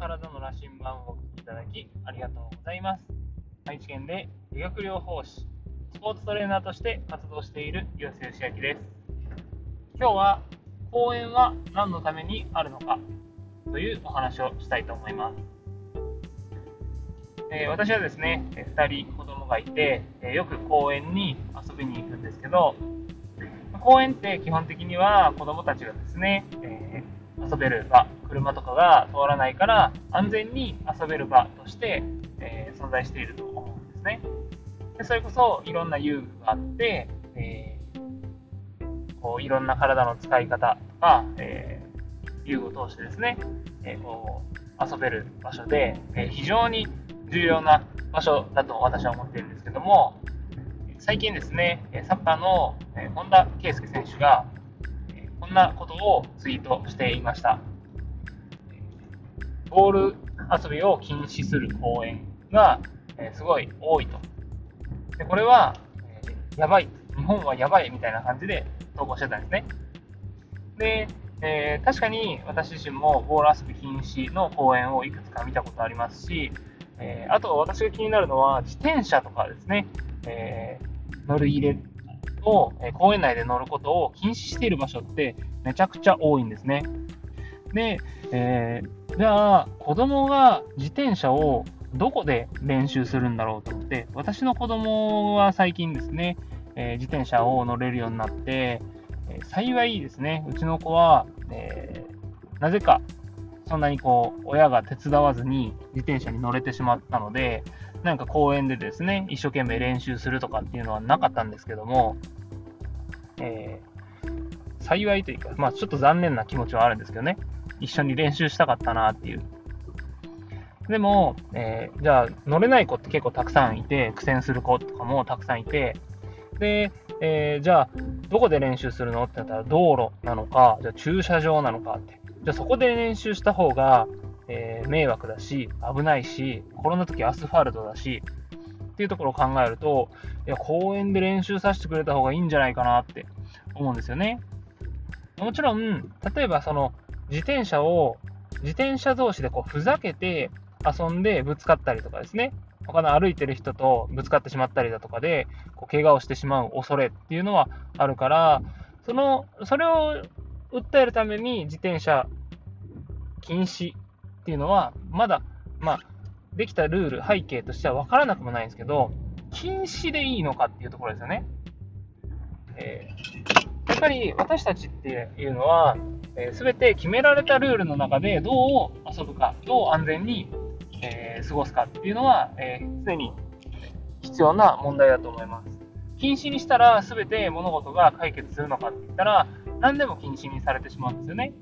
体の羅針盤をお聞きいただきありがとうございます。愛知県で理学療法士、スポーツトレーナーとして活動している岩瀬義明です。今日は公園は何のためにあるのかというお話をしたいと思います。えー、私はですね、2人子供がいて、えよく公園に遊びに行くんですけど、公園って基本的には子供たちがですね、えー、遊べる場、車とかが通らないから安全に遊べる場として、えー、存在していると思うんですね。でそれこそいろんな遊具があって、えー、こういろんな体の使い方とか、え遊具を通してですね、えこう遊べる場所で、え非常に重要な場所だと私は思っているんですけども、最近ですね、サッカーの本田圭佑選手がこんなことをツイートしていました。ボール遊びを禁止する公園がえすごい多いと。でこれは、えやばい、日本はやばいみたいな感じで投稿してたんですね。で、えー、確かに私自身もボール遊び禁止の公園をいくつか見たことありますし、えー、あと私が気になるのは自転車とかですね、えー、乗る入れを、え公園内で乗ることを禁止している場所ってめちゃくちゃ多いんですね。で、えー、じゃあ子供が自転車をどこで練習するんだろうと思って、私の子供は最近ですね、えー、自転車を乗れるようになって、えー、幸いですね、うちの子は、えー、なぜかそんなにこう、親が手伝わずに自転車に乗れてしまったので、なんか公園でですね、一生懸命練習するとかっていうのはなかったんですけども、えー、幸いというか、まあちょっと残念な気持ちはあるんですけどね、一緒に練習したかったなっていう。でも、えー、じゃあ乗れない子って結構たくさんいて、苦戦する子とかもたくさんいて、で、えー、じゃあどこで練習するのってなったら道路なのか、じゃあ駐車場なのかって。じゃあそこで練習した方が、えー、迷惑だし、危ないし、転んだ時アスファルトだし、っていうところを考えると、いや、公園で練習させてくれた方がいいんじゃないかなって思うんですよね。もちろん、例えばその自転車を、自転車同士でこうふざけて遊んでぶつかったりとかですね、他の歩いてる人とぶつかってしまったりだとかで、こう怪我をしてしまう恐れっていうのはあるから、その、それを訴えるために自転車禁止っていうのは、まだ、まあ、できたルール、背景としては分からなくもないんですけど、禁止でいいのかっていうところですよね。え、ぱり私たちっていうのは、えー、全て決められたルールの中でどう遊ぶか、どう安全に、えー、過ごすかっていうのは、えー、常に必要な問題だと思います。禁止にしたら全て物事が解決するのかって言ったら、何でも禁止にされてしまうんですよね。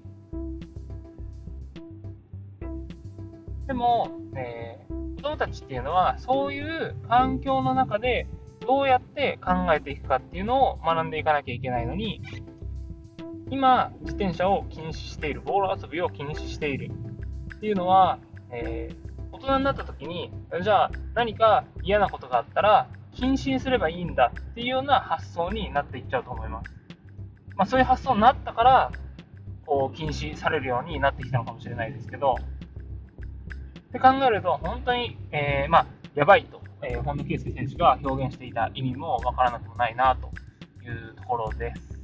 でも、えー、子供たちっていうのは、そういう環境の中でどうやって考えていくかっていうのを学んでいかなきゃいけないのに、今、自転車を禁止している、ボール遊びを禁止しているっていうのは、えー、大人になった時に、じゃあ何か嫌なことがあったら、禁止にすればいいんだっていうような発想になっていっちゃうと思います。まあ、そういう発想になったから、こう、禁止されるようになってきたのかもしれないですけど、って考えると、本当に、えー、まあ、やばいと、えー、本田圭佑選手が表現していた意味もわからなくもないなというところです。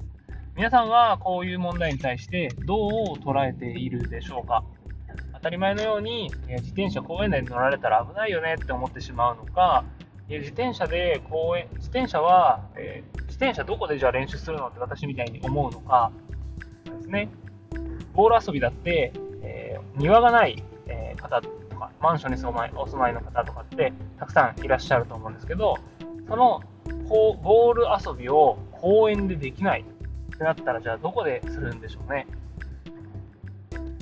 皆さんはこういう問題に対してどう捉えているでしょうか？当たり前のように、え自転車公園内に乗られたら危ないよねって思ってしまうのか、え自転車で公園、自転車は、えー、自転車どこでじゃあ練習するのって私みたいに思うのかですね。ボール遊びだって、えー、庭がない、えー、方とか、マンションにおまいお住まいの方とかってたくさんいらっしゃると思うんですけど、そのこうボール遊びを公園でできないってなったら、じゃあどこでするんでしょうね。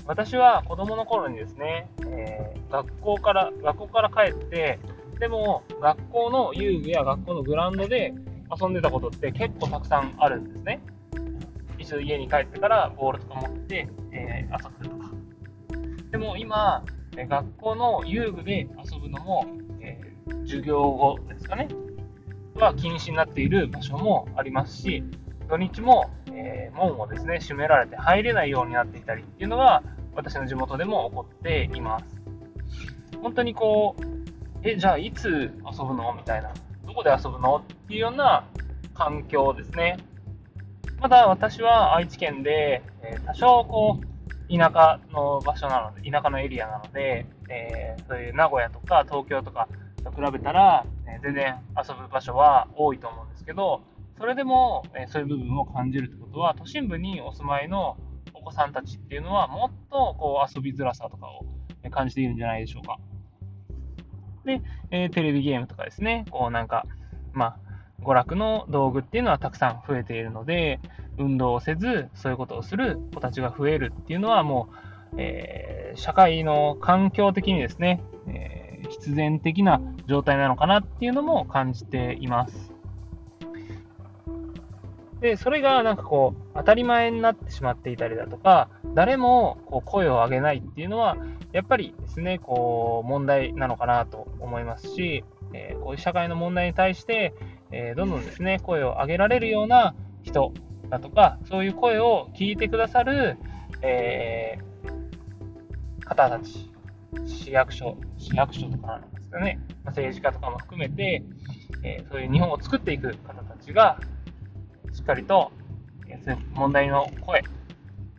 私は子供の頃にですね、えー、学校から、学校から帰って、でも学校の遊具や学校のグラウンドで遊んでたことって結構たくさんあるんですね。一度家に帰ってからボールとか持って、えー、遊ぶとか。でも今、え学校の遊具で遊ぶのも、えー、授業後ですかね、は禁止になっている場所もありますし、土日も、えー、門をですね、閉められて入れないようになっていたりっていうのが、私の地元でも起こっています。本当にこう、え、じゃあいつ遊ぶのみたいな。どこで遊ぶのっていうような環境ですね。まだ私は愛知県で、えー、多少こう、田舎の場所なので、田舎のエリアなので、えー、そういう名古屋とか東京とかと比べたら、えー、全然遊ぶ場所は多いと思うんですけど、それでも、えそういう部分を感じるってことは、都心部にお住まいのお子さんたちっていうのは、もっとこう遊びづらさとかを感じているんじゃないでしょうか。で、えー、テレビゲームとかですね、こうなんか、まあ、娯楽の道具っていうのはたくさん増えているので、運動をせず、そういうことをする子たちが増えるっていうのはもう、えー、社会の環境的にですね、えー、必然的な状態なのかなっていうのも感じています。で、それがなんかこう、当たり前になってしまっていたりだとか、誰もこう声を上げないっていうのは、やっぱりですね、こう、問題なのかなと思いますし、えー、こういう社会の問題に対して、え、どんどんですね、声を上げられるような人だとか、そういう声を聞いてくださる、え、方たち、市役所、市役所とかなんですかね、政治家とかも含めて、えそういう日本を作っていく方たちが、しっかりと、問題の声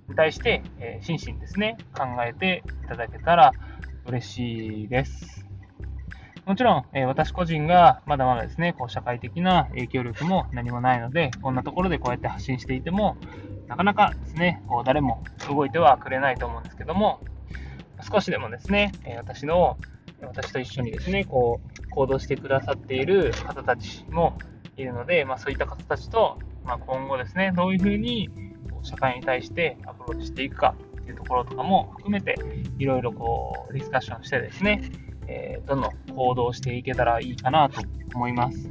に対して、え真摯にですね、考えていただけたら嬉しいです。もちろん、え私個人がまだまだですね、こう社会的な影響力も何もないので、こんなところでこうやって発信していても、なかなかですね、こう誰も動いてはくれないと思うんですけども、少しでもですね、え私の、私と一緒にですね、こう行動してくださっている方たちもいるので、まあ、そういった方たちとまあ、今後ですね、どういうふうに社会に対してアプローチしていくかっていうところとかも含めて、いろいろこう、ディスカッションしてですね、えー、どんどん行動していけたらいいかなと思います。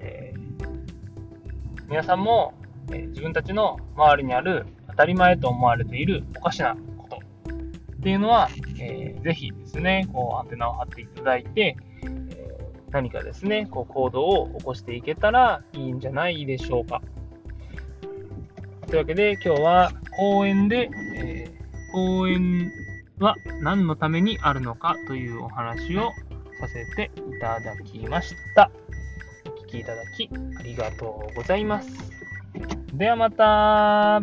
えー、皆さんも、えー、自分たちの周りにある当たり前と思われているおかしなことっていうのは、えー、ぜひですね、こうアンテナを張っていただいてえ、何かですね、こう行動を起こしていけたらいいんじゃないでしょうか。というわけで今日は公園で、えー、公園は何のためにあるのかというお話をさせていただきました。お聴きいただきありがとうございます。ではまた